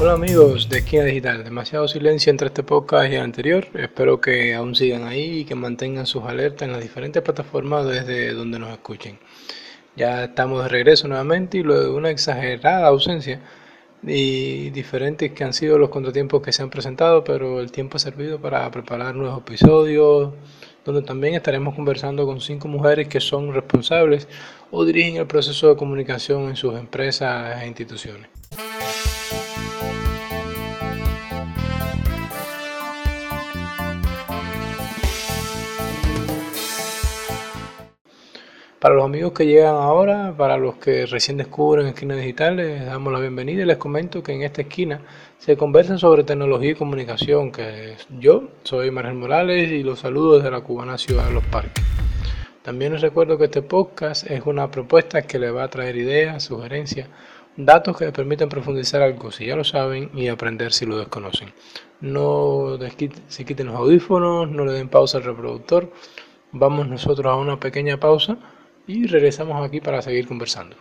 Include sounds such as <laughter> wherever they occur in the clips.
Hola amigos de Esquina Digital, demasiado silencio entre este podcast y el anterior. Espero que aún sigan ahí y que mantengan sus alertas en las diferentes plataformas desde donde nos escuchen. Ya estamos de regreso nuevamente y luego de una exagerada ausencia y diferentes que han sido los contratiempos que se han presentado, pero el tiempo ha servido para preparar nuevos episodios, donde también estaremos conversando con cinco mujeres que son responsables o dirigen el proceso de comunicación en sus empresas e instituciones. Para los amigos que llegan ahora, para los que recién descubren Esquina Digital, les damos la bienvenida y les comento que en esta esquina se conversa sobre tecnología y comunicación, que yo soy Manuel Morales y los saludo desde la cubana ciudad de los parques. También les recuerdo que este podcast es una propuesta que les va a traer ideas, sugerencias, datos que les permiten profundizar algo si ya lo saben y aprender si lo desconocen. No se quiten los audífonos, no le den pausa al reproductor. Vamos nosotros a una pequeña pausa y regresamos aquí para seguir conversando.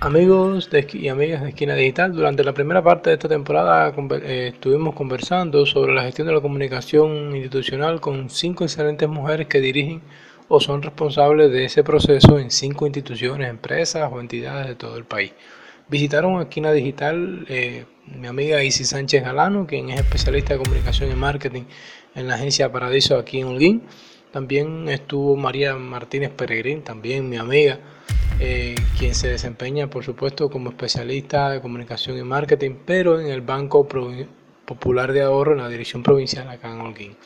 Amigos y amigas de Esquina Digital, durante la primera parte de esta temporada eh, estuvimos conversando sobre la gestión de la comunicación institucional con cinco excelentes mujeres que dirigen o son responsables de ese proceso en cinco instituciones, empresas o entidades de todo el país. Visitaron Esquina Digital eh, mi amiga Isis Sánchez Galano, quien es especialista de comunicación y marketing en la agencia Paradiso aquí en Holguín. También estuvo María Martínez Peregrín, también mi amiga, eh, quien se desempeña, por supuesto, como especialista de comunicación y marketing, pero en el Banco Popular de Ahorro, en la dirección provincial acá en Holguín.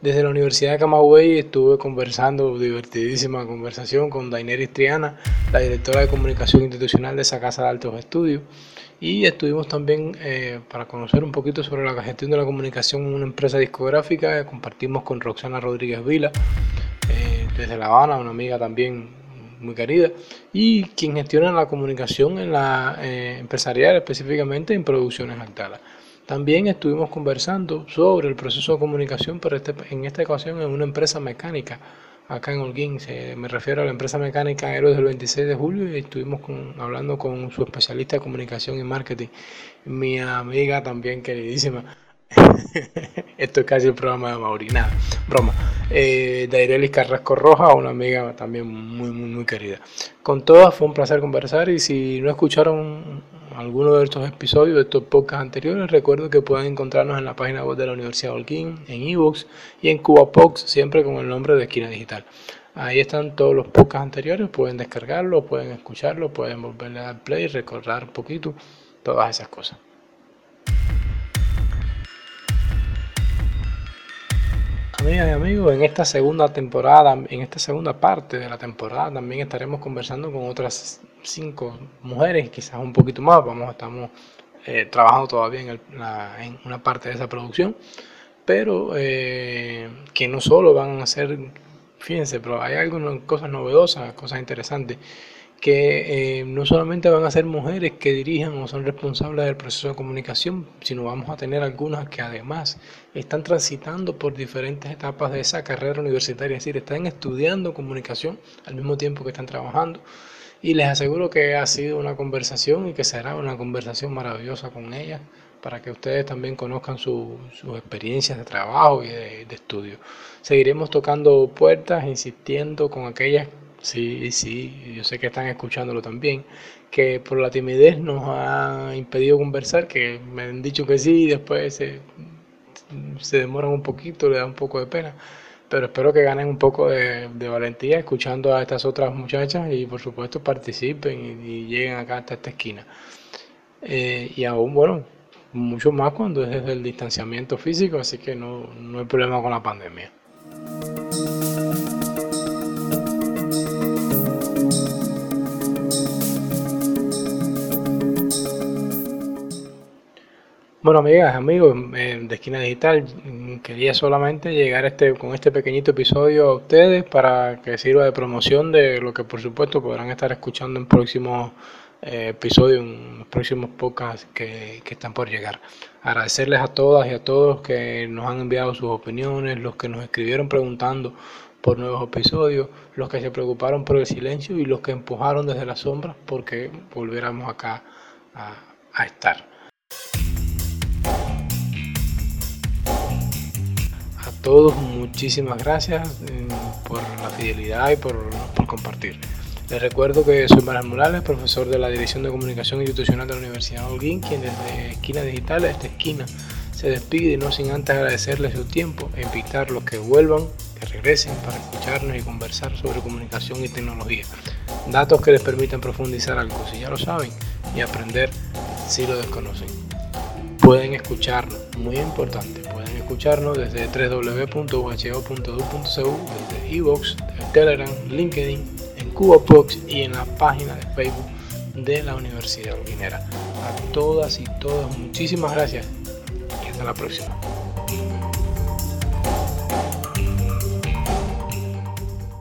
Desde la Universidad de Camagüey estuve conversando, divertidísima conversación con Daineris Triana, la directora de comunicación institucional de esa casa de altos estudios. Y estuvimos también eh, para conocer un poquito sobre la gestión de la comunicación en una empresa discográfica. Compartimos con Roxana Rodríguez Vila, eh, desde La Habana, una amiga también muy querida, y quien gestiona la comunicación en la eh, empresarial, específicamente en Producciones Actala. También estuvimos conversando sobre el proceso de comunicación, pero este, en esta ocasión en una empresa mecánica acá en Holguín. me refiero a la empresa mecánica Héroes del 26 de julio y estuvimos hablando con su especialista de comunicación y marketing, mi amiga también queridísima. <laughs> Esto es casi el programa de Mauri, nada, broma. Eh, Dairelis Carrasco Roja, una amiga también muy, muy, muy querida. Con todas fue un placer conversar y si no escucharon alguno de estos episodios, de estos podcasts anteriores, recuerdo que pueden encontrarnos en la página web de la Universidad de Holguín, en ebooks y en CubaPox, siempre con el nombre de Esquina Digital. Ahí están todos los podcasts anteriores, pueden descargarlos, pueden escucharlos, pueden volverle a dar play, recordar un poquito, todas esas cosas. Amigas y amigos, en esta segunda temporada, en esta segunda parte de la temporada, también estaremos conversando con otras cinco mujeres, quizás un poquito más. Vamos, estamos eh, trabajando todavía en, una parte de esa producción, pero eh, que no solo van a ser, fíjense, pero hay algunas cosas novedosas, cosas interesantes que eh, no solamente van a ser mujeres que dirijan o son responsables del proceso de comunicación, sino vamos a tener algunas que además están transitando por diferentes etapas de esa carrera universitaria, es decir, están estudiando comunicación al mismo tiempo que están trabajando. Y les aseguro que ha sido una conversación y que será una conversación maravillosa con ellas para que ustedes también conozcan sus experiencias de trabajo y de, de estudio. Seguiremos tocando puertas, insistiendo con aquellas Sí, sí, yo sé que están escuchándolo también, que por la timidez nos ha impedido conversar, que me han dicho que sí y después se, demoran un poquito, le da un poco de pena, pero espero que ganen un poco de, valentía escuchando a estas otras muchachas y por supuesto participen y, lleguen acá hasta esta esquina. Eh, y aún, bueno, mucho más cuando es desde el distanciamiento físico, así que no, no hay problema con la pandemia. Bueno, amigas, amigos de Esquina Digital, quería solamente llegar este, con este pequeñito episodio a ustedes para que sirva de promoción de lo que por supuesto podrán estar escuchando en próximos eh, episodios, en los próximos podcasts que, que están por llegar. Agradecerles a todas y a todos que nos han enviado sus opiniones, los que nos escribieron preguntando por nuevos episodios, los que se preocuparon por el silencio y los que empujaron desde las sombras porque volviéramos acá a, estar. Todos muchísimas gracias eh, por la fidelidad y por, compartir. Les recuerdo que soy Manuel Morales, profesor de la Dirección de Comunicación Institucional de la Universidad de Holguín, quien desde Esquina Digital esta esquina se despide y no sin antes agradecerles su tiempo e invitarlos que vuelvan, que regresen para escucharnos y conversar sobre comunicación y tecnología. Datos que les permitan profundizar algo si ya lo saben y aprender si lo desconocen. Pueden escucharnos, muy importante, escucharnos desde www.uho.edu.cu, desde Evox, Telegram, LinkedIn, CuboPox y en la página de Facebook de la Universidad Urbinera. A todas y todos, muchísimas gracias y hasta la próxima.